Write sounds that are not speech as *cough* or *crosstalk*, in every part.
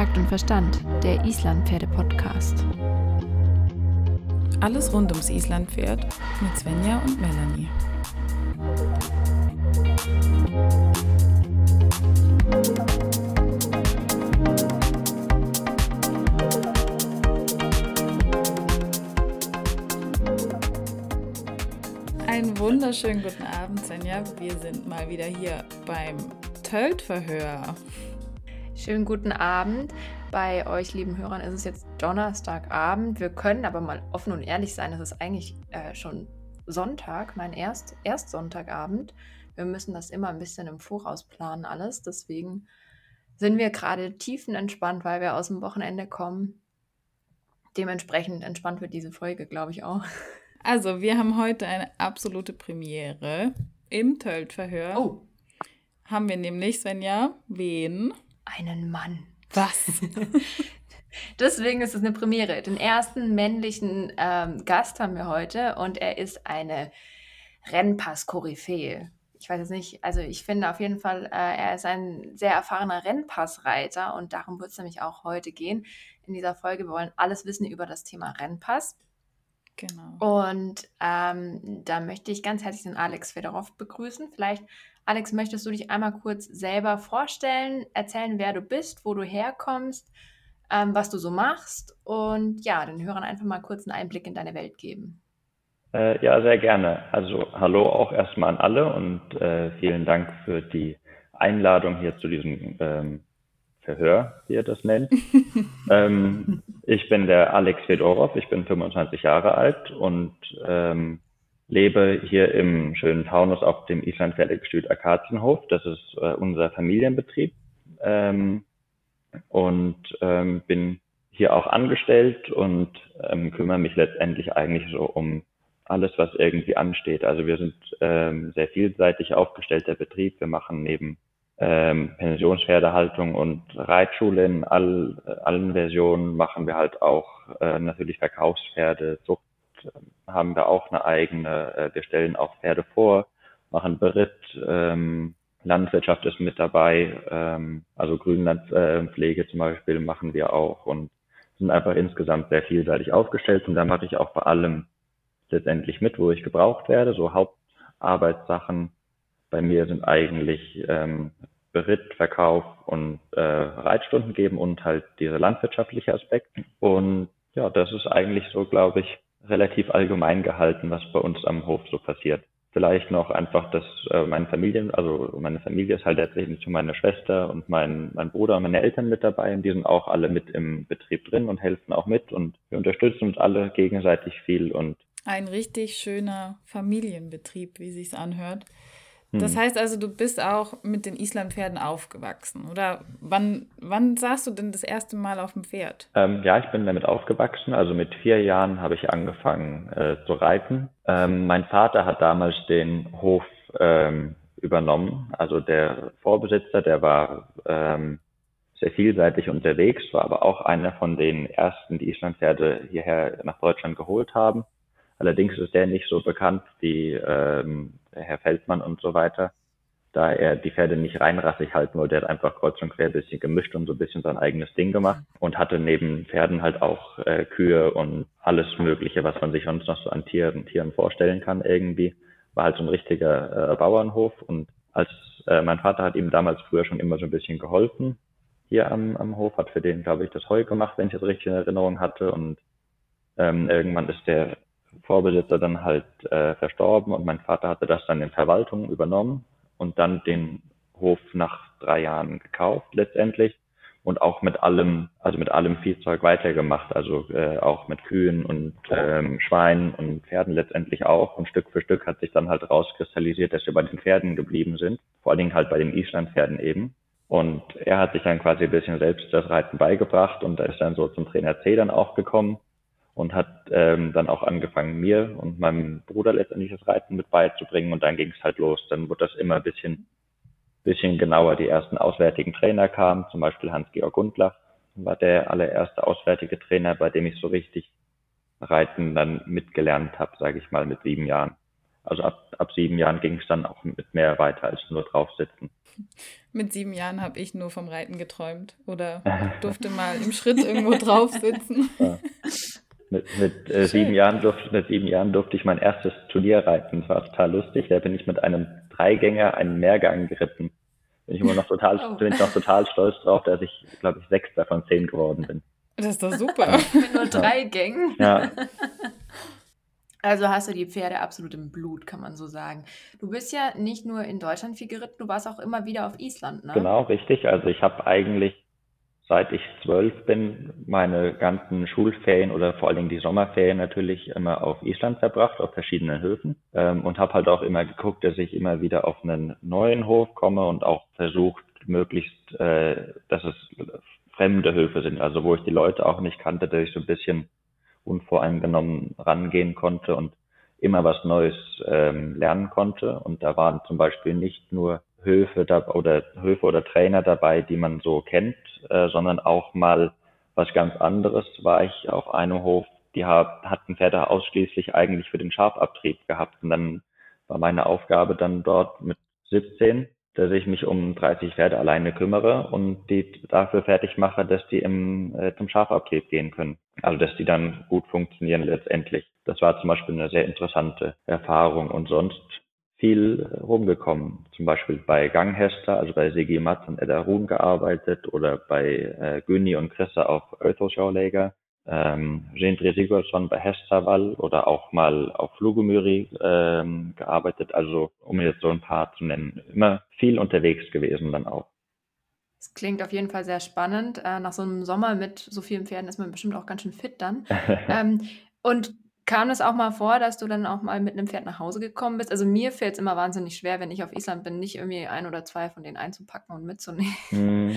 Takt und Verstand, der Islandpferde-Podcast. Alles rund ums Islandpferd mit Svenja und Melanie. Einen wunderschönen guten Abend, Svenja. Wir sind mal wieder hier beim Tölt-Verhör. Schönen guten Abend. Bei euch, lieben Hörern, ist es jetzt Donnerstagabend. Wir können aber mal offen und ehrlich sein, es ist eigentlich äh, schon Sonntag, mein erst, erst Sonntagabend. Wir müssen das immer ein bisschen im Voraus planen, alles. Deswegen sind wir gerade tiefenentspannt, weil wir aus dem Wochenende kommen. Dementsprechend entspannt wird diese Folge, glaube ich auch. *laughs* Also, wir haben heute eine absolute Premiere im Tölt-Verhör. Oh. Haben wir nämlich, Svenja, wen? Einen Mann. Was? *laughs* Deswegen ist es eine Premiere. Den ersten männlichen ähm, Gast haben wir heute und er ist eine Rennpass-Koryphäe. Ich weiß jetzt nicht, also ich finde auf jeden Fall, äh, er ist ein sehr erfahrener Rennpassreiter und darum wird es nämlich auch heute gehen in dieser Folge. Wir wollen alles wissen über das Thema Rennpass. Genau. Und ähm, da möchte ich ganz herzlich den Alex Fedorov begrüßen. Vielleicht Alex, möchtest du dich einmal kurz selber vorstellen, erzählen, wer du bist, wo du herkommst, ähm, was du so machst und ja, den Hörern einfach mal kurz einen Einblick in deine Welt geben. Äh, ja, sehr gerne. Also hallo auch erstmal an alle und äh, vielen Dank für die Einladung hier zu diesem ähm, Verhör, wie ihr das nennt. *laughs* ähm, ich bin der Alex Fedorov, ich bin 25 Jahre alt und ähm, lebe hier im schönen Taunus auf dem Island Pferdegestüt Akazienhof. Das ist äh, unser Familienbetrieb. Ähm, und ähm, bin hier auch angestellt und ähm, kümmere mich letztendlich eigentlich so um alles, was irgendwie ansteht. Also wir sind ähm, sehr vielseitig aufgestellter Betrieb. Wir machen neben ähm, Pensionspferdehaltung und Reitschule in all, allen Versionen machen wir halt auch äh, natürlich Verkaufspferde, Zucht haben wir auch eine eigene, äh, wir stellen auch Pferde vor, machen Beritt, ähm, Landwirtschaft ist mit dabei, ähm, also Grünlandpflege zum Beispiel machen wir auch und sind einfach insgesamt sehr vielseitig aufgestellt und da mache ich auch bei allem letztendlich mit, wo ich gebraucht werde. So Hauptarbeitssachen bei mir sind eigentlich ähm, Beritt, Verkauf und äh, Reitstunden geben und halt diese landwirtschaftliche Aspekt. Und ja, das ist eigentlich so, glaube ich, relativ allgemein gehalten, was bei uns am Hof so passiert. Vielleicht noch einfach, dass äh, meine Familie, also meine Familie ist halt letztendlich zu meiner Schwester und mein, mein Bruder und meine Eltern mit dabei und die sind auch alle mit im Betrieb drin und helfen auch mit und wir unterstützen uns alle gegenseitig viel und ein richtig schöner Familienbetrieb, wie sich's anhört. Das hm. heißt also, du bist auch mit den Islandpferden aufgewachsen, oder? Wann, wann saßt du denn das erste Mal auf dem Pferd? Ähm, ja, ich bin damit aufgewachsen. Also mit vier Jahren habe ich angefangen äh, zu reiten. Ähm, mein Vater hat damals den Hof ähm, übernommen. Also der Vorbesitzer, der war ähm, sehr vielseitig unterwegs, war aber auch einer von den ersten, die Islandpferde hierher nach Deutschland geholt haben. Allerdings ist der nicht so bekannt wie ähm, Herr Feldmann und so weiter, da er die Pferde nicht reinrassig halten wollte. Er hat einfach kreuz und quer ein bisschen gemischt und so ein bisschen sein eigenes Ding gemacht und hatte neben Pferden halt auch äh, Kühe und alles Mögliche, was man sich sonst noch so an Tieren, Tieren vorstellen kann irgendwie. War halt so ein richtiger äh, Bauernhof und als äh, mein Vater hat ihm damals früher schon immer so ein bisschen geholfen hier am, am Hof, hat für den, glaube ich, das Heu gemacht, wenn ich das richtig in Erinnerung hatte und ähm, irgendwann ist der Vorbesitzer dann halt äh, verstorben und mein Vater hatte das dann in Verwaltung übernommen und dann den Hof nach drei Jahren gekauft letztendlich und auch mit allem, also mit allem Viehzeug weitergemacht, also äh, auch mit Kühen und ähm, Schweinen und Pferden letztendlich auch. Und Stück für Stück hat sich dann halt rauskristallisiert, dass wir bei den Pferden geblieben sind, vor allen Dingen halt bei den Islandpferden eben. Und er hat sich dann quasi ein bisschen selbst das Reiten beigebracht und da ist dann so zum Trainer C dann auch gekommen und hat ähm, dann auch angefangen, mir und meinem Bruder letztendlich das Reiten mit beizubringen und dann ging es halt los. Dann wurde das immer ein bisschen, bisschen genauer. Die ersten auswärtigen Trainer kamen, zum Beispiel Hans-Georg Gundlach war der allererste auswärtige Trainer, bei dem ich so richtig Reiten dann mitgelernt habe, sage ich mal, mit sieben Jahren. Also ab, ab sieben Jahren ging es dann auch mit mehr weiter als nur draufsitzen. Mit sieben Jahren habe ich nur vom Reiten geträumt oder *laughs* durfte mal im Schritt irgendwo drauf sitzen. Ja. Mit, mit, äh, sieben Jahren durfte, mit sieben Jahren durfte ich mein erstes Turnier reiten. Das war total lustig. Da bin ich mit einem Dreigänger einen Mehrgang geritten. Bin ich immer noch total, *laughs* oh. bin ich noch total stolz drauf, dass ich, glaube ich, Sechster von zehn geworden bin. Das ist doch super. mit nur drei Gängen. Ja. Also hast du die Pferde absolut im Blut, kann man so sagen. Du bist ja nicht nur in Deutschland viel geritten, du warst auch immer wieder auf Island, ne? Genau, richtig. Also ich habe eigentlich, seit ich zwölf bin, meine ganzen Schulferien oder vor allen Dingen die Sommerferien natürlich immer auf Island verbracht, auf verschiedenen Höfen. Ähm, und habe halt auch immer geguckt, dass ich immer wieder auf einen neuen Hof komme und auch versucht, möglichst, äh, dass es fremde Höfe sind, also wo ich die Leute auch nicht kannte, dass ich so ein bisschen unvoreingenommen rangehen konnte und immer was Neues ähm, lernen konnte. Und da waren zum Beispiel nicht nur Höfe da, oder Höfe oder Trainer dabei, die man so kennt, äh, sondern auch mal was ganz anderes. War ich auf einem Hof, die hat, hatten Pferde ausschließlich eigentlich für den Schafabtrieb gehabt. Und dann war meine Aufgabe dann dort mit 17 dass ich mich um 30 Pferde alleine kümmere und die dafür fertig mache, dass die im, äh, zum Schafabtrieb gehen können. Also dass die dann gut funktionieren letztendlich. Das war zum Beispiel eine sehr interessante Erfahrung und sonst viel rumgekommen. Zum Beispiel bei Ganghester, also bei Sigi Matz und Edda Ruhn gearbeitet oder bei äh, Günni und Chrissa auf Öthoschaulager ähm, Jendri Sigurdsson bei Hestaval oder auch mal auf Flugumyri ähm, gearbeitet. Also um jetzt so ein paar zu nennen, immer viel unterwegs gewesen dann auch. Das klingt auf jeden Fall sehr spannend. Äh, nach so einem Sommer mit so vielen Pferden ist man bestimmt auch ganz schön fit dann. *laughs* ähm, und kam es auch mal vor, dass du dann auch mal mit einem Pferd nach Hause gekommen bist? Also mir fällt es immer wahnsinnig schwer, wenn ich auf Island bin, nicht irgendwie ein oder zwei von denen einzupacken und mitzunehmen. *laughs* Mm,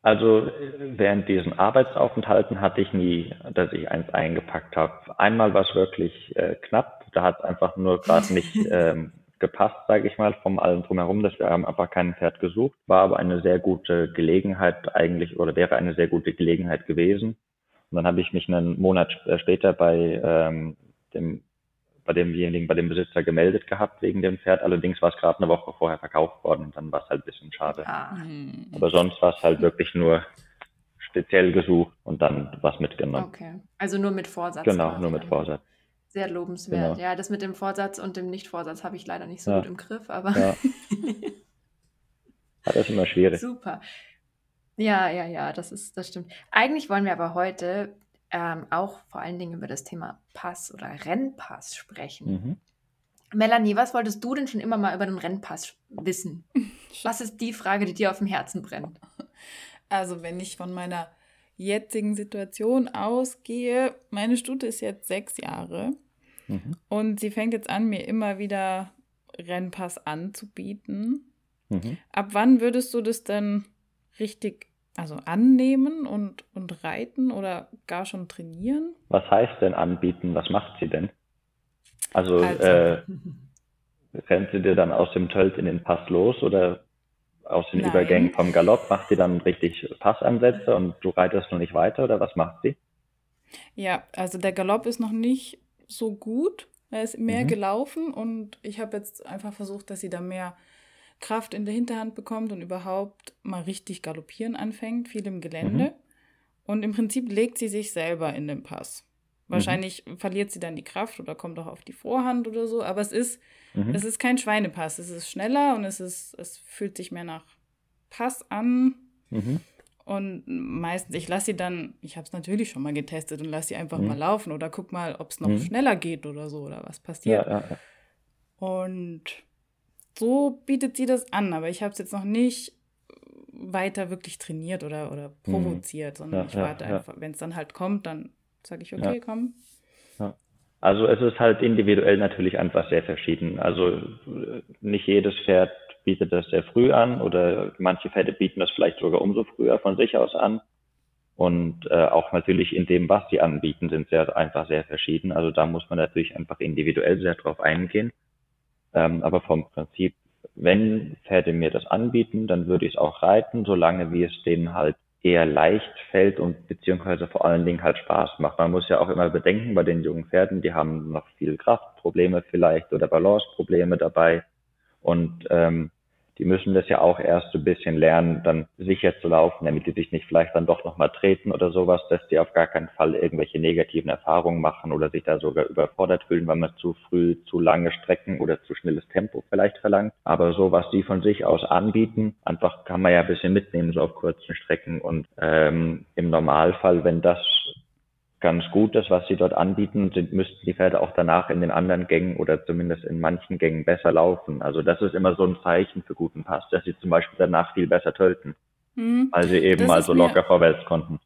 also während diesen Arbeitsaufenthalten hatte ich nie, dass ich eins eingepackt habe. Einmal war es wirklich äh, knapp, da hat es einfach nur gerade nicht *laughs* ähm, gepasst, sage ich mal, vom allem drumherum, dass wir haben einfach kein Pferd gesucht. War aber eine sehr gute Gelegenheit eigentlich oder wäre eine sehr gute Gelegenheit gewesen. Und dann habe ich mich einen Monat später bei ähm, dem bei demjenigen, bei dem Besitzer gemeldet gehabt wegen dem Pferd. Allerdings war es gerade eine Woche vorher verkauft worden und dann war es halt ein bisschen schade. Ah. Aber sonst war es halt wirklich nur speziell gesucht und dann was mitgenommen. Okay, also nur mit Vorsatz. Genau, nur mit Vorsatz. Sehr lobenswert. Genau. Ja, das mit dem Vorsatz und dem Nicht-Vorsatz habe ich leider nicht so ja. gut im Griff, aber. Ja. *laughs* das ist immer schwierig. Super. Ja, ja, ja, das ist, das stimmt. Eigentlich wollen wir aber heute ähm, auch vor allen Dingen über das Thema Pass oder Rennpass sprechen. Mhm. Melanie, was wolltest du denn schon immer mal über den Rennpass wissen? *laughs* Was ist die Frage, die dir auf dem Herzen brennt? Also, wenn ich von meiner jetzigen Situation ausgehe, meine Stute ist jetzt sechs Jahre mhm. und sie fängt jetzt an, mir immer wieder Rennpass anzubieten. Mhm. Ab wann würdest du das denn richtig also annehmen und, und reiten oder gar schon trainieren? Was heißt denn anbieten? Was macht sie denn? Also, also. Äh, rennt sie dir dann aus dem Tölt in den Pass los oder aus den Nein. Übergängen vom Galopp? Macht sie dann richtig Passansätze und du reitest noch nicht weiter oder was macht sie? Ja, also der Galopp ist noch nicht so gut. Er ist mehr mhm. gelaufen und ich habe jetzt einfach versucht, dass sie da mehr Kraft in der Hinterhand bekommt und überhaupt mal richtig galoppieren anfängt, viel im Gelände. Mhm. Und im Prinzip legt sie sich selber in den Pass. Wahrscheinlich mhm. verliert sie dann die Kraft oder kommt auch auf die Vorhand oder so, aber es ist, mhm. es ist kein Schweinepass. Es ist schneller und es ist, es fühlt sich mehr nach Pass an. Mhm. Und meistens, ich lasse sie dann, ich habe es natürlich schon mal getestet und lasse sie einfach mhm. mal laufen oder guck mal, ob es noch mhm. schneller geht oder so oder was passiert. Ja, ja, ja. Und so bietet sie das an, aber ich habe es jetzt noch nicht weiter wirklich trainiert oder, oder mhm. provoziert, sondern ja, ich warte ja, einfach, wenn es dann halt kommt, dann sage ich, okay, komm. Also es ist halt individuell natürlich einfach sehr verschieden. Also nicht jedes Pferd bietet das sehr früh an oder manche Pferde bieten das vielleicht sogar umso früher von sich aus an. Und äh, auch natürlich in dem, was sie anbieten, sind sie einfach sehr verschieden. Also da muss man natürlich einfach individuell sehr drauf eingehen. Ähm, aber vom Prinzip, wenn Pferde mir das anbieten, dann würde ich es auch reiten, solange wie es denen halt eher leicht fällt und beziehungsweise vor allen Dingen halt Spaß macht. Man muss ja auch immer bedenken, bei den jungen Pferden, die haben noch viel Kraftprobleme vielleicht oder Balanceprobleme dabei. Und ähm, die müssen das ja auch erst so ein bisschen lernen, dann sicher zu laufen, damit die sich nicht vielleicht dann doch nochmal treten oder sowas, dass die auf gar keinen Fall irgendwelche negativen Erfahrungen machen oder sich da sogar überfordert fühlen, weil man zu früh zu lange Strecken oder zu schnelles Tempo vielleicht verlangt. Aber so, was die von sich aus anbieten, einfach kann man ja ein bisschen mitnehmen, so auf kurzen Strecken. Und ähm, im Normalfall, wenn das ganz gut ist, was sie dort anbieten, sind, müssten die Pferde auch danach in den anderen Gängen oder zumindest in manchen Gängen besser laufen. Also das ist immer so ein Zeichen für guten Pass, dass sie zum Beispiel danach viel besser tölten, mhm. weil sie eben das mal so locker vorwärts konnten.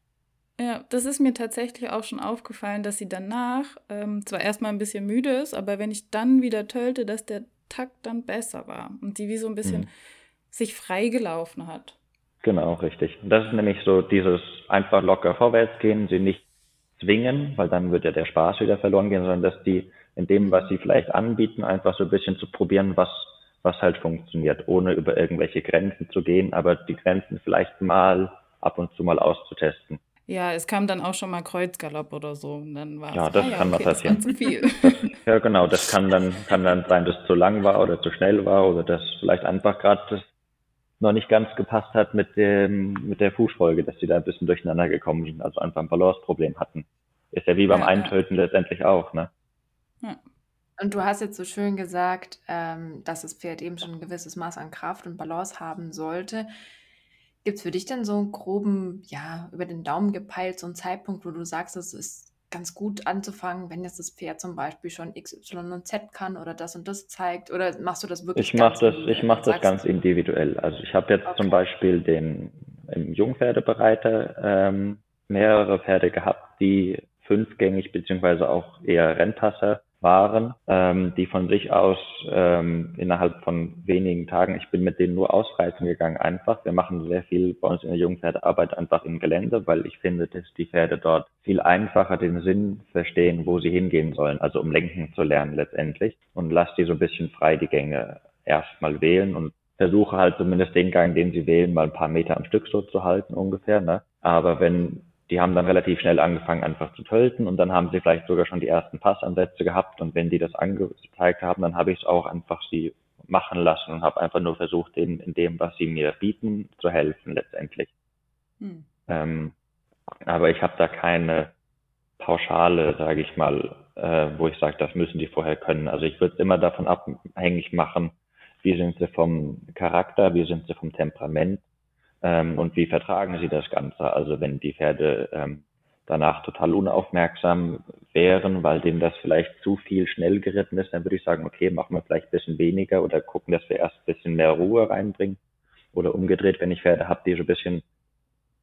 Ja, das ist mir tatsächlich auch schon aufgefallen, dass sie danach ähm, zwar erstmal ein bisschen müde ist, aber wenn ich dann wieder tölte, dass der Takt dann besser war und die wie so ein bisschen mhm. sich freigelaufen hat. Genau, richtig. Das ist nämlich so dieses einfach locker vorwärts gehen, sie nicht zwingen, weil dann wird ja der Spaß wieder verloren gehen, sondern dass die in dem, was sie vielleicht anbieten, einfach so ein bisschen zu probieren, was, was halt funktioniert, ohne über irgendwelche Grenzen zu gehen, aber die Grenzen vielleicht mal ab und zu mal auszutesten. Ja, es kam dann auch schon mal Kreuzgalopp oder so. Und dann war ja, das ah, ja, kann okay, mal passieren. zu viel. *laughs* Das, ja, genau, das kann dann, kann dann sein, dass es zu lang war oder zu schnell war oder dass vielleicht einfach gerade noch nicht ganz gepasst hat mit dem, mit der Fußfolge, dass die da ein bisschen durcheinander gekommen sind, also einfach ein Balanceproblem hatten. Ist ja wie beim ja, Eintöten ja. letztendlich auch, ne? Ja. Und du hast jetzt so schön gesagt, ähm, dass das Pferd eben schon ein gewisses Maß an Kraft und Balance haben sollte. Gibt es für dich denn so einen groben, ja, über den Daumen gepeilt, so einen Zeitpunkt, wo du sagst, es ist ganz gut anzufangen, wenn jetzt das Pferd zum Beispiel schon X, Y und Z kann oder das und das zeigt? Oder machst du das wirklich? Ich mache das, ich mache das ganz individuell. Also ich habe jetzt okay. zum Beispiel den im Jungpferdebereiter ähm, mehrere Pferde gehabt, die fünfgängig beziehungsweise auch eher Rennpasser waren, ähm, die von sich aus ähm, innerhalb von wenigen Tagen, ich bin mit denen nur ausreizen gegangen einfach. Wir machen sehr viel bei uns in der Jungpferdearbeit einfach im Gelände, weil ich finde, dass die Pferde dort viel einfacher den Sinn verstehen, wo sie hingehen sollen, also um lenken zu lernen letztendlich und lass die so ein bisschen frei die Gänge erstmal wählen und versuche halt zumindest den Gang, den sie wählen, mal ein paar Meter am Stück so zu halten ungefähr. Ne? Aber wenn die haben dann relativ schnell angefangen, einfach zu tölten und dann haben sie vielleicht sogar schon die ersten Passansätze gehabt und wenn die das angezeigt haben, dann habe ich es auch einfach sie machen lassen und habe einfach nur versucht, denen in dem, was sie mir bieten, zu helfen letztendlich. Hm. Ähm, aber ich habe da keine Pauschale, sage ich mal, äh, wo ich sage, das müssen die vorher können. Also ich würde es immer davon abhängig machen, wie sind sie vom Charakter, wie sind sie vom Temperament ähm, und wie vertragen sie das Ganze. Also wenn die Pferde ähm, danach total unaufmerksam wären, weil denen das vielleicht zu viel schnell geritten ist, dann würde ich sagen, okay, machen wir vielleicht ein bisschen weniger oder gucken, dass wir erst ein bisschen mehr Ruhe reinbringen. Oder umgedreht, wenn ich Pferde habe, die so ein bisschen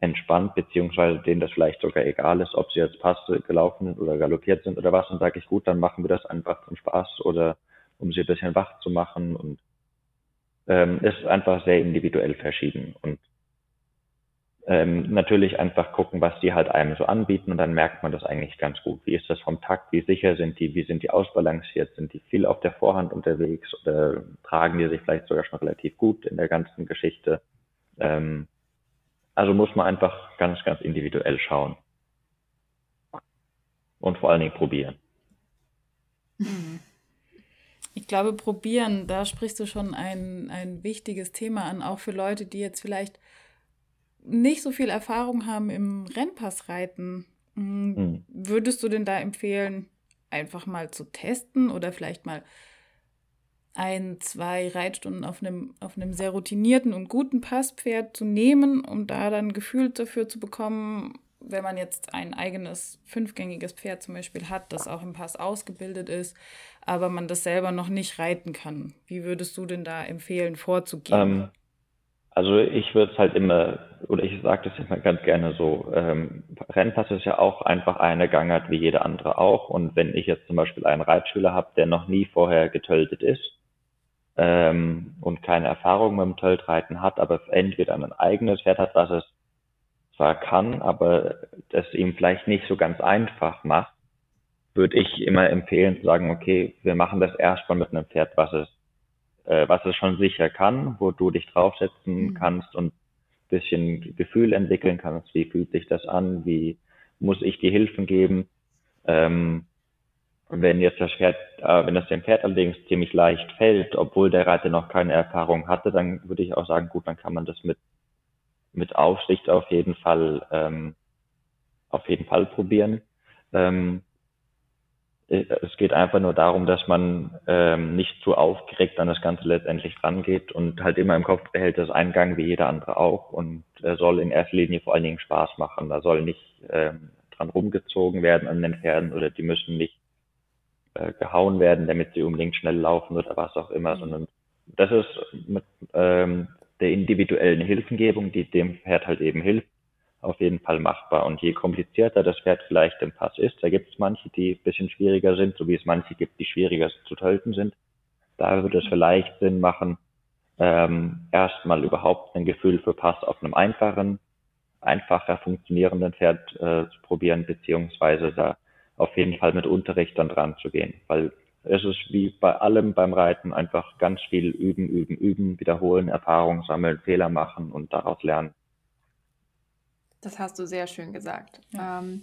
entspannt, beziehungsweise denen das vielleicht sogar egal ist, ob sie jetzt Pass gelaufen sind oder galoppiert sind oder was, dann sage ich, gut, dann machen wir das einfach zum Spaß oder um sie ein bisschen wach zu machen und ähm, ist einfach sehr individuell verschieden. Und ähm, natürlich einfach gucken, was die halt einem so anbieten und dann merkt man das eigentlich ganz gut. Wie ist das vom Takt? Wie sicher sind die? Wie sind die ausbalanciert? Sind die viel auf der Vorhand unterwegs oder tragen die sich vielleicht sogar schon relativ gut in der ganzen Geschichte? Ähm, also muss man einfach ganz, ganz individuell schauen. Und vor allen Dingen probieren. Ich glaube, probieren, da sprichst du schon ein, ein wichtiges Thema an, auch für Leute, die jetzt vielleicht nicht so viel Erfahrung haben im Rennpassreiten, mhm. würdest du denn da empfehlen, einfach mal zu testen oder vielleicht mal ein, zwei Reitstunden auf einem, auf einem sehr routinierten und guten Passpferd zu nehmen, um da dann Gefühl dafür zu bekommen, wenn man jetzt ein eigenes fünfgängiges Pferd zum Beispiel hat, das auch im Pass ausgebildet ist, aber man das selber noch nicht reiten kann. Wie würdest du denn da empfehlen, vorzugehen? Ähm, also ich würde es halt immer, oder ich sage das immer ganz gerne so, ähm, Rennpass ist ja auch einfach eine Gangart wie jeder andere auch. Und wenn ich jetzt zum Beispiel einen Reitschüler habe, der noch nie vorher getöltet ist ähm, und keine Erfahrung mit dem Töltreiten hat, aber entweder ein eigenes Pferd hat, was es zwar kann, aber das ihm vielleicht nicht so ganz einfach macht, würde ich immer empfehlen zu sagen, okay, wir machen das erstmal mit einem Pferd, was es äh, was es schon sicher kann, wo du dich draufsetzen mhm. kannst und bisschen Gefühl entwickeln kannst, wie fühlt sich das an, wie muss ich die Hilfen geben. Ähm, wenn jetzt das Pferd, äh, wenn das dem Pferd allerdings ziemlich leicht fällt, obwohl der Reiter noch keine Erfahrung hatte, dann würde ich auch sagen, gut, dann kann man das mit mit Aufsicht auf jeden Fall ähm, auf jeden Fall probieren. Ähm, äh, es geht einfach nur darum, dass man ähm, nicht zu aufgeregt an das Ganze letztendlich rangeht und halt immer im Kopf behält, dass Eingang wie jeder andere auch und er soll in erster Linie vor allen Dingen Spaß machen. Da soll nicht ähm, dran rumgezogen werden an den Pferden oder die müssen nicht äh, gehauen werden, damit sie unbedingt schnell laufen oder was auch immer, mhm. sondern das ist mit ähm, der individuellen Hilfengebung, die dem Pferd halt eben hilft, auf jeden Fall machbar. Und je komplizierter das Pferd vielleicht im Pass ist, da gibt es manche, die ein bisschen schwieriger sind, so wie es manche gibt, die schwieriger zu töten sind. Da würde es vielleicht Sinn machen, ähm, erstmal überhaupt ein Gefühl für Pass auf einem einfachen, einfacher funktionierenden Pferd äh, zu probieren, beziehungsweise da auf jeden Fall mit Unterricht dann dran zu gehen, weil es ist wie bei allem beim Reiten einfach ganz viel üben, üben, üben, wiederholen, Erfahrung sammeln, Fehler machen und daraus lernen. Das hast du sehr schön gesagt. Ja. Ähm,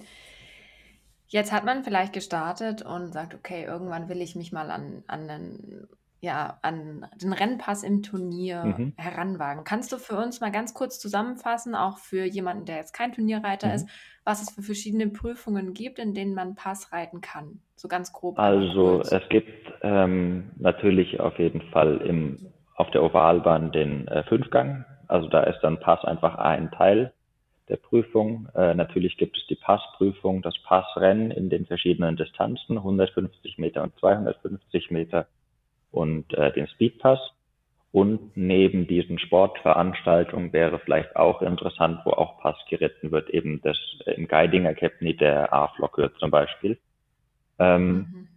jetzt hat man vielleicht gestartet und sagt, okay, irgendwann will ich mich mal an, an, den, ja, an den Rennpass im Turnier mhm. heranwagen. Kannst du für uns mal ganz kurz zusammenfassen, auch für jemanden, der jetzt kein Turnierreiter mhm. ist, was es für verschiedene Prüfungen gibt, in denen man Pass reiten kann? So ganz grob. Also es gibt ähm, natürlich auf jeden Fall im, auf der Ovalbahn den äh, Fünfgang. Also da ist dann Pass einfach ein Teil der Prüfung. Äh, natürlich gibt es die Passprüfung, das Passrennen in den verschiedenen Distanzen, 150 Meter und 250 Meter und äh, den Speedpass. Und neben diesen Sportveranstaltungen wäre vielleicht auch interessant, wo auch Pass geritten wird, eben das äh, im Guiding Academy der A-Flocke zum Beispiel. Ähm, mhm.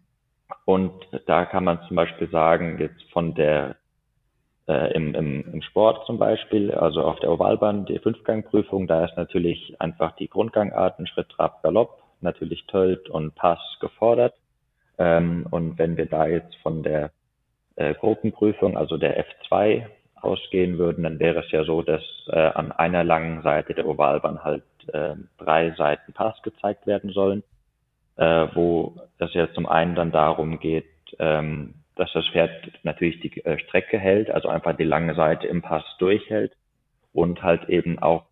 Und da kann man zum Beispiel sagen, jetzt von der äh, im, im, im Sport zum Beispiel, also auf der Ovalbahn, die Fünfgangprüfung, da ist natürlich einfach die Grundgangarten Schritt, Trab, Galopp, natürlich Tölt und Pass gefordert. Ähm, und wenn wir da jetzt von der äh, Gruppenprüfung, also der F2, ausgehen würden, dann wäre es ja so, dass äh, an einer langen Seite der Ovalbahn halt äh, drei Seiten Pass gezeigt werden sollen, äh, wo es ja zum einen dann darum geht, ähm, dass das Pferd natürlich die äh, Strecke hält, also einfach die lange Seite im Pass durchhält und halt eben auch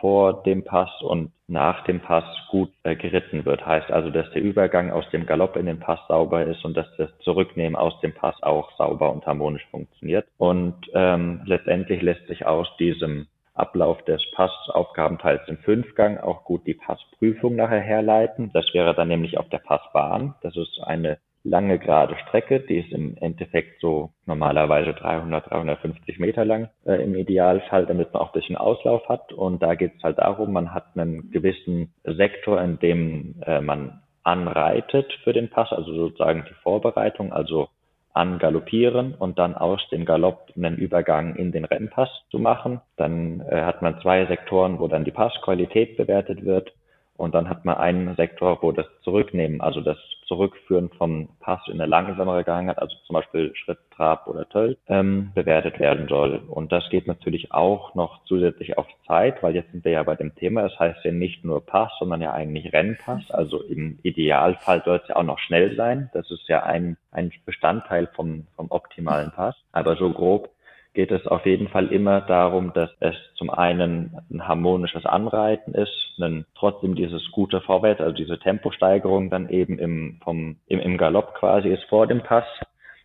vor dem Pass und nach dem Pass gut äh, geritten wird. Heißt also, dass der Übergang aus dem Galopp in den Pass sauber ist und dass das Zurücknehmen aus dem Pass auch sauber und harmonisch funktioniert. Und ähm, letztendlich lässt sich aus diesem Ablauf des Passaufgabenteils im Fünfgang auch gut die Passprüfung nachher herleiten. Das wäre dann nämlich auf der Passbahn. Das ist eine lange gerade Strecke, die ist im Endeffekt so normalerweise 300, 350 Meter lang äh, im Idealfall, damit man auch ein bisschen Auslauf hat. Und da geht es halt darum, man hat einen gewissen Sektor, in dem äh, man anreitet für den Pass, also sozusagen die Vorbereitung, also angaloppieren und dann aus dem Galopp einen Übergang in den Rennpass zu machen. Dann äh, hat man zwei Sektoren, wo dann die Passqualität bewertet wird und dann hat man einen Sektor, wo das Zurücknehmen, also das Zurückführen vom Pass in eine langsamere Gangart, also zum Beispiel Schritt, Trab oder Töll, ähm, bewertet werden soll. Und das geht natürlich auch noch zusätzlich auf Zeit, weil jetzt sind wir ja bei dem Thema, das heißt ja nicht nur Pass, sondern ja eigentlich Rennpass. Also im Idealfall soll es ja auch noch schnell sein. Das ist ja ein, ein Bestandteil vom, vom optimalen Pass. Aber so grob geht es auf jeden Fall immer darum, dass es zum einen ein harmonisches Anreiten ist, ein, trotzdem dieses gute Vorwärts, also diese Temposteigerung dann eben im, vom, im, im Galopp quasi ist vor dem Pass.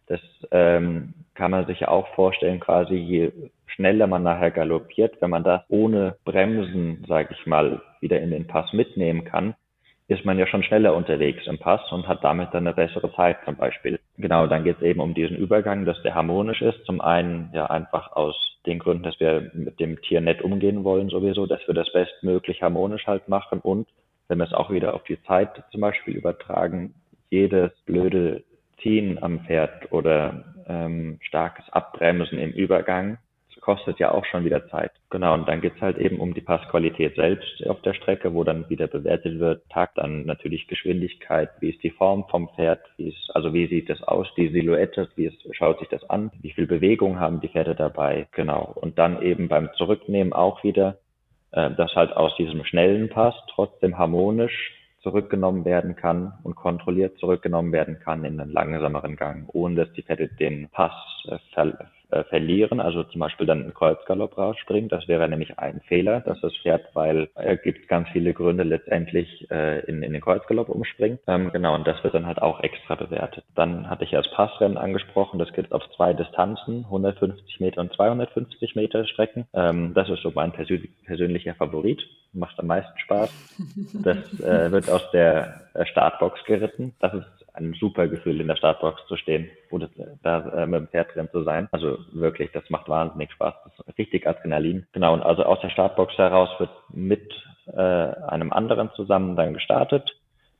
Das ähm, kann man sich ja auch vorstellen, quasi je schneller man nachher galoppiert, wenn man das ohne Bremsen, sage ich mal, wieder in den Pass mitnehmen kann, ist man ja schon schneller unterwegs im Pass und hat damit dann eine bessere Zeit zum Beispiel. Genau, dann geht es eben um diesen Übergang, dass der harmonisch ist. Zum einen ja einfach aus den Gründen, dass wir mit dem Tier nett umgehen wollen sowieso, dass wir das bestmöglich harmonisch halt machen und wenn wir es auch wieder auf die Zeit zum Beispiel übertragen, jedes blöde Ziehen am Pferd oder ähm, starkes Abbremsen im Übergang kostet ja auch schon wieder Zeit. Genau, und dann geht's halt eben um die Passqualität selbst auf der Strecke, wo dann wieder bewertet wird, Takt, dann natürlich Geschwindigkeit, wie ist die Form vom Pferd, wie ist, also wie sieht das aus, die Silhouette, wie es, schaut sich das an, wie viel Bewegung haben die Pferde dabei, genau. Und dann eben beim Zurücknehmen auch wieder, äh, dass halt aus diesem schnellen Pass trotzdem harmonisch zurückgenommen werden kann und kontrolliert zurückgenommen werden kann in einen langsameren Gang, ohne dass die Pferde den Pass äh, ver äh, verlieren, also zum Beispiel dann einen Kreuzgalopp rausspringen. Das wäre nämlich ein Fehler, dass das Pferd, weil er äh, gibt ganz viele Gründe letztendlich äh, in, in den Kreuzgalopp umspringt. Ähm, genau, und das wird dann halt auch extra bewertet. Dann hatte ich ja das Passrennen angesprochen, das gibt auf zwei Distanzen, 150 Meter und 250 Meter Strecken. Ähm, das ist so mein persö persönlicher Favorit macht am meisten Spaß. Das äh, wird aus der äh, Startbox geritten. Das ist ein super Gefühl, in der Startbox zu stehen oder da äh, mit dem Pferd drin zu sein. Also wirklich, das macht wahnsinnig Spaß. Das ist richtig Adrenalin. Genau, und also aus der Startbox heraus wird mit äh, einem anderen zusammen dann gestartet.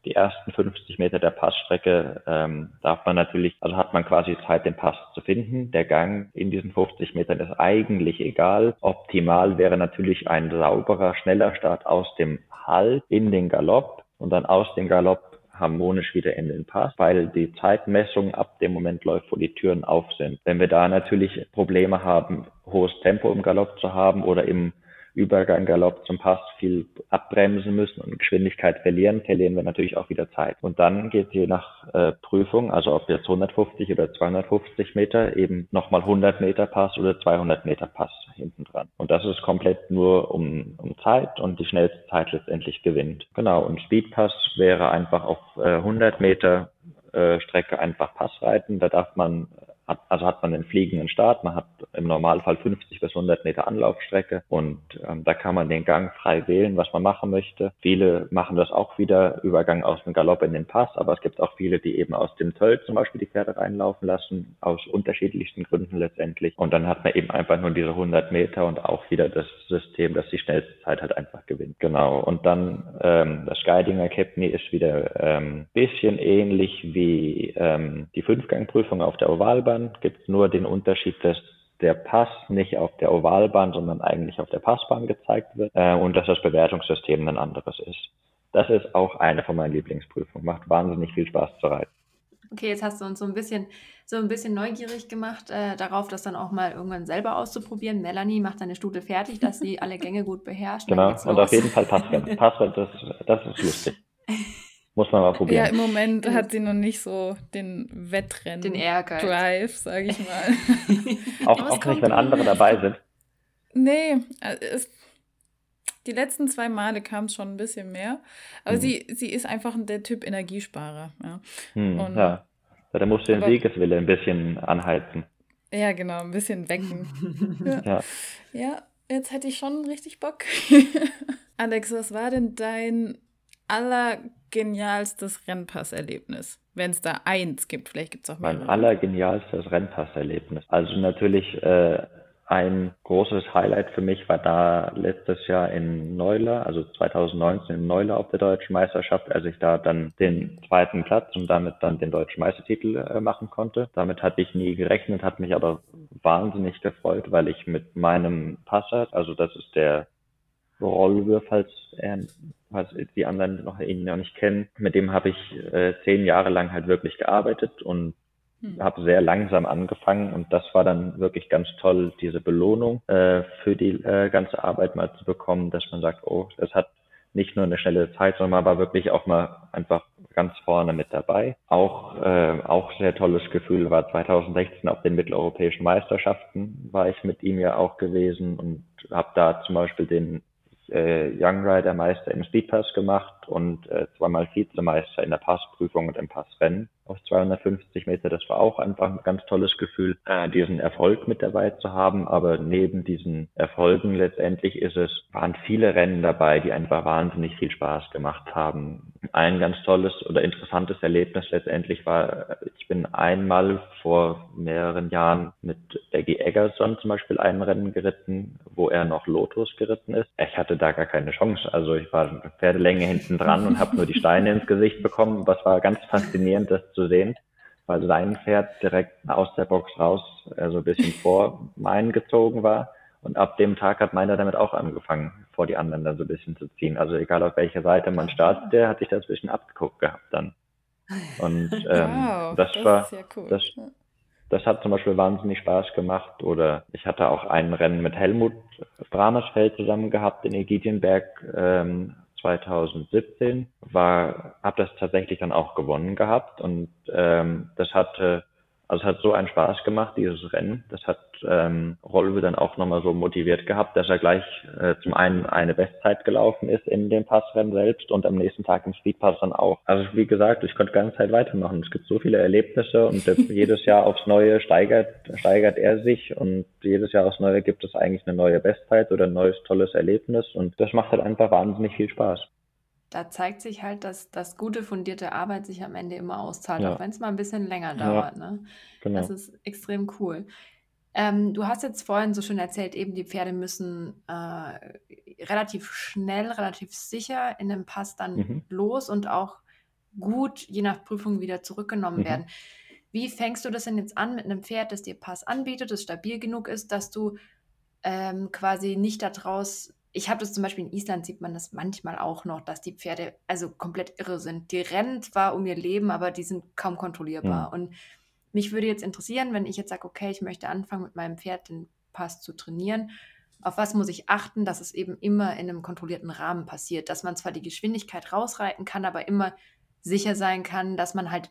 Die ersten 50 Meter der Passstrecke ähm, darf man natürlich, also hat man quasi Zeit, den Pass zu finden. Der Gang in diesen 50 Metern ist eigentlich egal. Optimal wäre natürlich ein sauberer, schneller Start aus dem Halt in den Galopp und dann aus dem Galopp harmonisch wieder in den Pass, weil die Zeitmessung ab dem Moment läuft, wo die Türen auf sind. Wenn wir da natürlich Probleme haben, hohes Tempo im Galopp zu haben oder im Übergang Galopp zum Pass viel abbremsen müssen und Geschwindigkeit verlieren, verlieren wir natürlich auch wieder Zeit. Und dann geht je nach äh, Prüfung, also ob jetzt 150 oder 250 Meter, eben nochmal 100 Meter Pass oder 200 Meter Pass hinten dran. Und das ist komplett nur um, um Zeit und die schnellste Zeit letztendlich gewinnt. Genau, und Speedpass wäre einfach auf äh, 100 Meter äh, Strecke einfach Pass reiten. Da darf man hat, also hat man den fliegenden Start, man hat im Normalfall 50 bis 100 Meter Anlaufstrecke und ähm, da kann man den Gang frei wählen, was man machen möchte. Viele machen das auch wieder, Übergang aus dem Galopp in den Pass, aber es gibt auch viele, die eben aus dem Tölt zum Beispiel die Pferde reinlaufen lassen, aus unterschiedlichsten Gründen letztendlich. Und dann hat man eben einfach nur diese 100 Meter und auch wieder das System, dass die schnellste Zeit halt einfach gewinnt. Genau. Und dann ähm, das Guiding Academy ist wieder ähm, bisschen ähnlich wie ähm, die Fünfgangprüfung auf der Ovalbahn Ovalbahn gibt es nur den Unterschied, dass der Pass nicht auf der Ovalbahn, sondern eigentlich auf der Passbahn gezeigt wird äh, und dass das Bewertungssystem ein anderes ist. Das ist auch eine von meinen Lieblingsprüfungen. Macht wahnsinnig viel Spaß zu reiten. Okay, jetzt hast du uns so ein bisschen, so ein bisschen neugierig gemacht, äh, darauf, das dann auch mal irgendwann selber auszuprobieren. Melanie macht deine Stute fertig, dass sie alle Gänge gut beherrscht. Genau, und auf jeden Fall Passrennen. *laughs* Passrennen, das, das ist lustig. *laughs* Muss man mal probieren. Ja, im Moment hat sie noch nicht so den Wettrennen. Den Ehrgeiz. Drive, sage ich mal. *laughs* auch auch nicht, wenn andere dabei sind. Nee, äh, es, die letzten zwei Male kam es schon ein bisschen mehr. Aber hm. sie, sie ist einfach der Typ Energiesparer. Ja. Hm, Und, ja. Da musst du den aber, Siegeswille ein bisschen anhalten. Ja, genau, ein bisschen wecken. *laughs* ja. ja. ja, jetzt hätte ich schon richtig Bock. *laughs* Alex, was war denn dein allergenialstes Rennpasserlebnis? Wenn es da eins gibt, vielleicht gibt es auch mehr. Mein allergenialstes Rennpasserlebnis. Also natürlich äh, ein großes Highlight für mich war da letztes Jahr in Neuler, also 2019 in Neuler auf der deutschen Meisterschaft, als ich da dann den zweiten Platz und damit dann den deutschen Meistertitel äh, machen konnte. Damit hatte ich nie gerechnet, hat mich aber wahnsinnig gefreut, weil ich mit meinem Passer, also das ist der Rollwürf, falls er falls die anderen noch ihn noch nicht kennen, mit dem habe ich äh, zehn Jahre lang halt wirklich gearbeitet und hm. habe sehr langsam angefangen und das war dann wirklich ganz toll, diese Belohnung äh, für die äh, ganze Arbeit mal zu bekommen, dass man sagt, oh, das hat nicht nur eine schnelle Zeit, sondern man war wirklich auch mal einfach ganz vorne mit dabei. Auch äh, auch sehr tolles Gefühl war 2016 auf den mitteleuropäischen Meisterschaften war ich mit ihm ja auch gewesen und habe da zum Beispiel den äh, Young Rider Meister im Speedpass gemacht und äh, zweimal Vizemeister in der Passprüfung und im Passrennen auf 250 Meter. Das war auch einfach ein ganz tolles Gefühl, äh, diesen Erfolg mit dabei zu haben. Aber neben diesen Erfolgen letztendlich ist es, waren viele Rennen dabei, die einfach wahnsinnig viel Spaß gemacht haben. Ein ganz tolles oder interessantes Erlebnis letztendlich war, ich bin einmal vor mehreren Jahren mit Eggy Eggerson zum Beispiel ein Rennen geritten, wo er noch Lotus geritten ist. Ich hatte da gar keine Chance. Also ich war Pferdelänge hinten dran und habe nur die Steine ins Gesicht bekommen. Was war ganz faszinierend, das zu sehen, weil sein Pferd direkt aus der Box raus, also ein bisschen vor meinen gezogen war. Und ab dem Tag hat meiner damit auch angefangen, vor die anderen dann so ein bisschen zu ziehen. Also egal auf welcher Seite man startet, der hat sich das ein bisschen abgeguckt gehabt dann. Und *laughs* ähm, wow, das, das war, cool. das, das hat zum Beispiel wahnsinnig Spaß gemacht. Oder ich hatte auch ein Rennen mit Helmut Bramersfeld zusammen gehabt in Egidienberg ähm, 2017. War, habe das tatsächlich dann auch gewonnen gehabt und ähm, das hatte also es hat so einen Spaß gemacht, dieses Rennen. Das hat ähm, Rolve dann auch nochmal so motiviert gehabt, dass er gleich äh, zum einen eine Bestzeit gelaufen ist in dem Passrennen selbst und am nächsten Tag im Speedpass dann auch. Also wie gesagt, ich konnte ganze Zeit weitermachen. Es gibt so viele Erlebnisse und *laughs* jedes Jahr aufs Neue steigert, steigert er sich und jedes Jahr aufs Neue gibt es eigentlich eine neue Bestzeit oder ein neues tolles Erlebnis und das macht halt einfach wahnsinnig viel Spaß da zeigt sich halt, dass das gute, fundierte Arbeit sich am Ende immer auszahlt, ja. auch wenn es mal ein bisschen länger dauert. Ja, ne? genau. Das ist extrem cool. Ähm, du hast jetzt vorhin so schön erzählt, eben die Pferde müssen äh, relativ schnell, relativ sicher in dem Pass dann mhm. los und auch gut, je nach Prüfung, wieder zurückgenommen mhm. werden. Wie fängst du das denn jetzt an mit einem Pferd, das dir Pass anbietet, das stabil genug ist, dass du ähm, quasi nicht daraus ich habe das zum Beispiel in Island, sieht man das manchmal auch noch, dass die Pferde also komplett irre sind. Die rennen zwar um ihr Leben, aber die sind kaum kontrollierbar. Mhm. Und mich würde jetzt interessieren, wenn ich jetzt sage, okay, ich möchte anfangen, mit meinem Pferd den Pass zu trainieren. Auf was muss ich achten, dass es eben immer in einem kontrollierten Rahmen passiert, dass man zwar die Geschwindigkeit rausreiten kann, aber immer sicher sein kann, dass man halt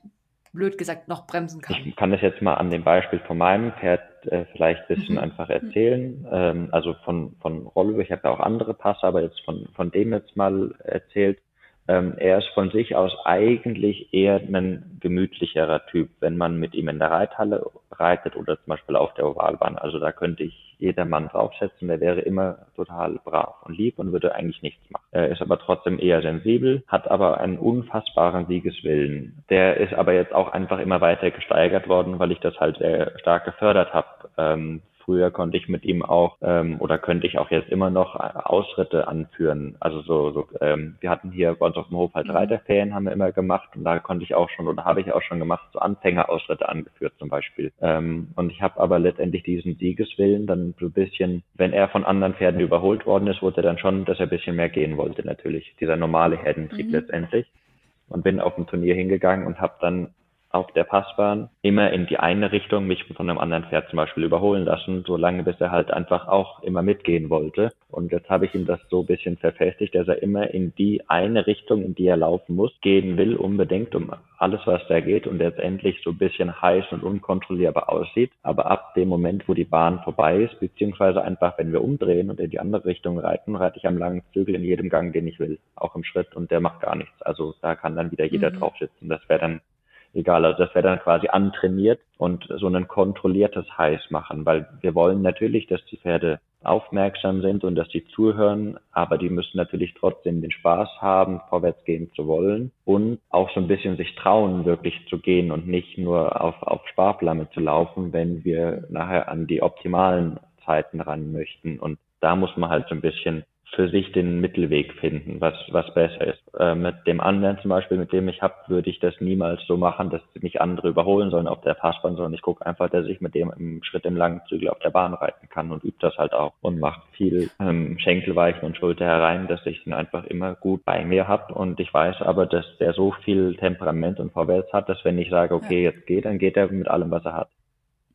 blöd gesagt noch bremsen kann. Ich kann das jetzt mal an dem Beispiel von meinem Pferd äh, vielleicht ein bisschen mhm. einfach erzählen. Ähm, also von, von Rollo, ich habe ja auch andere Passe, aber jetzt von, von dem jetzt mal erzählt. Ähm, er ist von sich aus eigentlich eher ein gemütlicherer Typ, wenn man mit ihm in der Reithalle reitet oder zum Beispiel auf der Ovalbahn. Also da könnte ich jedermann draufsetzen, der wäre immer total brav und lieb und würde eigentlich nichts machen. Er ist aber trotzdem eher sensibel, hat aber einen unfassbaren Siegeswillen. Der ist aber jetzt auch einfach immer weiter gesteigert worden, weil ich das halt sehr stark gefördert habe. Ähm, Früher konnte ich mit ihm auch ähm, oder könnte ich auch jetzt immer noch äh, Ausritte anführen. Also so, so ähm, wir hatten hier bei uns auf dem Hof halt mhm. Reiterferien haben wir immer gemacht und da konnte ich auch schon oder habe ich auch schon gemacht, so Anfängerausritte angeführt zum Beispiel. Ähm, und ich habe aber letztendlich diesen Siegeswillen dann so ein bisschen, wenn er von anderen Pferden überholt worden ist, wurde er dann schon, dass er ein bisschen mehr gehen wollte natürlich. Dieser normale Herdentrieb mhm. letztendlich und bin auf ein Turnier hingegangen und habe dann auf der Passbahn immer in die eine Richtung mich von einem anderen Pferd zum Beispiel überholen lassen, solange bis er halt einfach auch immer mitgehen wollte. Und jetzt habe ich ihm das so ein bisschen verfestigt, dass er immer in die eine Richtung, in die er laufen muss, gehen will, unbedingt um alles, was da geht und letztendlich so ein bisschen heiß und unkontrollierbar aussieht. Aber ab dem Moment, wo die Bahn vorbei ist, beziehungsweise einfach, wenn wir umdrehen und in die andere Richtung reiten, reite ich am langen Zügel in jedem Gang, den ich will, auch im Schritt und der macht gar nichts. Also da kann dann wieder jeder mhm. drauf sitzen. Das wäre dann egal. Also das wäre dann quasi antrainiert und so ein kontrolliertes Heiß machen, weil wir wollen natürlich, dass die Pferde aufmerksam sind und dass sie zuhören, aber die müssen natürlich trotzdem den Spaß haben, vorwärts gehen zu wollen und auch so ein bisschen sich trauen, wirklich zu gehen und nicht nur auf, auf Sparflamme zu laufen, wenn wir nachher an die optimalen Zeiten ran möchten. Und da muss man halt so ein bisschen für sich den Mittelweg finden, was, was besser ist. Äh, mit dem anderen zum Beispiel, mit dem ich habe, würde ich das niemals so machen, dass mich andere überholen sollen auf der Fahrbahn, sondern ich gucke einfach, dass ich mit dem im Schritt im langen Zügel auf der Bahn reiten kann und übe das halt auch und mache viel ähm, Schenkelweichen und Schulter herein, dass ich ihn einfach immer gut bei mir habe und ich weiß aber, dass der so viel Temperament und Vorwärts hat, dass wenn ich sage, okay, jetzt geht, dann geht er mit allem, was er hat.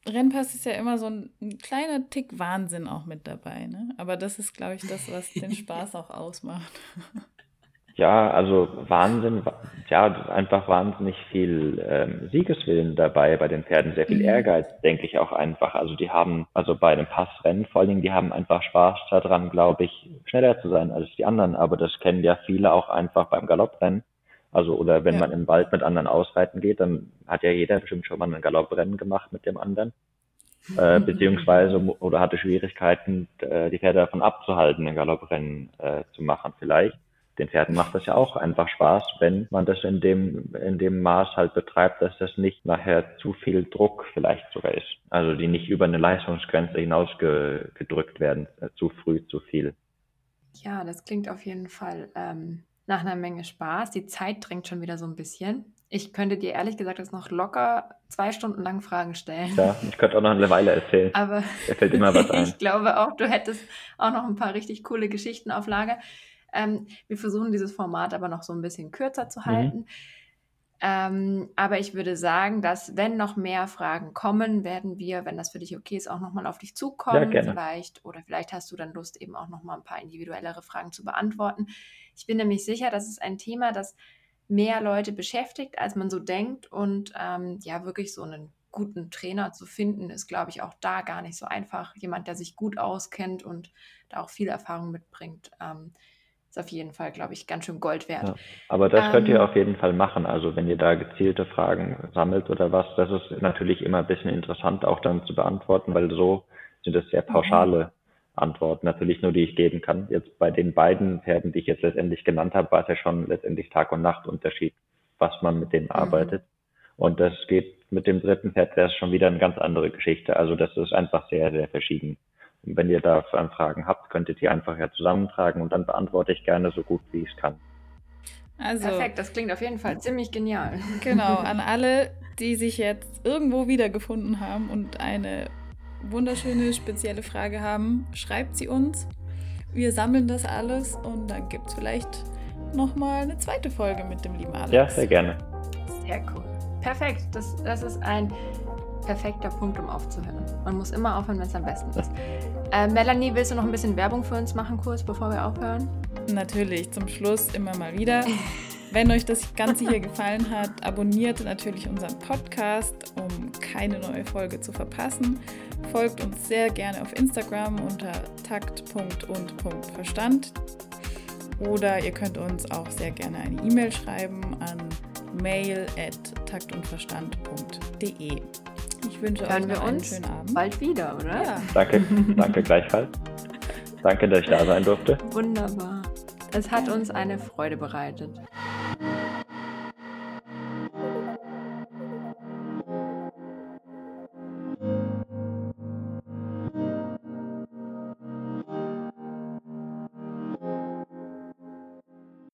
Rennpass ist ja immer so ein, ein, kleiner Tick Wahnsinn auch mit dabei, ne? Aber das ist, glaube ich, das, was den Spaß *laughs* auch ausmacht. *laughs* Ja, also Wahnsinn, ja, einfach wahnsinnig viel ähm, Siegeswillen dabei bei den Pferden, sehr viel mhm. Ehrgeiz, denke ich auch einfach. Also die haben, also bei den Passrennen vor allen Dingen, die haben einfach Spaß daran, glaube ich, schneller zu sein als die anderen. Aber das kennen ja viele auch einfach beim Galopprennen. Also oder wenn ja. man im Wald mit anderen ausreiten geht, dann hat ja jeder bestimmt schon mal ein Galopprennen gemacht mit dem anderen. Äh, beziehungsweise oder hatte Schwierigkeiten, äh, die Pferde davon abzuhalten, ein Galopprennen äh, zu machen vielleicht. Den Pferden macht das ja auch einfach Spaß, wenn man das in dem, in dem Maß halt betreibt, dass das nicht nachher zu viel Druck vielleicht sogar ist. Also die nicht über eine Leistungsgrenze hinaus ge, gedrückt werden, äh, zu früh, zu viel. Ja, das klingt auf jeden Fall ähm, nach einer Menge Spaß. Die Zeit drängt schon wieder so ein bisschen. Ich könnte dir ehrlich gesagt jetzt noch locker zwei Stunden lang Fragen stellen. Ja, ich könnte auch noch eine Weile erzählen. Aber Mir fällt immer was *laughs* ein. ich glaube auch, du hättest auch noch ein paar richtig coole Geschichten auf Lager. Ähm, wir versuchen dieses Format aber noch so ein bisschen kürzer zu Mhm. Ähm, aber ich würde sagen, dass wenn noch mehr Fragen kommen, werden wir, wenn das für dich okay ist, auch nochmal auf dich Ja, zukommen. gerne. Vielleicht oder vielleicht hast du dann Lust, eben auch nochmal ein paar individuellere Fragen zu beantworten. Ich bin nämlich sicher, das ist ein Thema, das mehr Leute beschäftigt, als man so denkt. Und ähm, ja, wirklich so einen guten Trainer zu finden, ist, glaube ich, auch da gar nicht so einfach. Jemand, der sich gut auskennt und da auch viel Erfahrung mitbringt, ähm, ist auf jeden Fall, glaube ich, ganz schön Gold wert. Ja. Aber das könnt ihr Ähm, auf jeden Fall machen. Also wenn ihr da gezielte Fragen sammelt oder was, das ist natürlich immer ein bisschen interessant auch dann zu beantworten, weil so sind es sehr Mhm. pauschale Antworten, natürlich nur, die ich geben kann. Jetzt bei den beiden Pferden, die ich jetzt letztendlich genannt habe, war es ja schon letztendlich Tag- und Nachtunterschied, was man mit denen Mhm. arbeitet. Und das geht mit dem dritten Pferd, das ist schon wieder eine ganz andere Geschichte. Also das ist einfach sehr, sehr verschieden. Und wenn ihr da Fragen habt, könntet ihr einfach ja zusammentragen und dann beantworte ich gerne so gut, wie ich es kann. Also, Perfekt, das klingt auf jeden Fall ziemlich genial. genau, an *laughs* alle, die sich jetzt irgendwo wiedergefunden haben und eine wunderschöne, spezielle Frage haben, schreibt sie uns. Wir sammeln das alles und dann gibt es vielleicht nochmal eine zweite Folge mit dem lieben Alex. Ja, sehr gerne. Sehr cool. Perfekt, das, das ist ein perfekter Punkt, um aufzuhören. Man muss immer aufhören, wenn es am besten ist. Äh, Melanie, willst du noch ein bisschen Werbung für uns machen, kurz, bevor wir aufhören? Natürlich, zum Schluss immer mal wieder. Wenn euch das Ganze hier *laughs* gefallen hat, abonniert natürlich unseren Podcast, um keine neue Folge zu verpassen. Folgt uns sehr gerne auf Instagram unter takt.und.verstand. Oder ihr könnt uns auch sehr gerne eine E-Mail schreiben an mail at taktundverstand.de. Ich wünsche euch Hören wir noch einen uns schönen Abend. bald wieder, oder? Ja, Danke, *laughs* danke gleichfalls. Danke, dass ich da sein durfte. Wunderbar. Es hat uns eine Freude bereitet.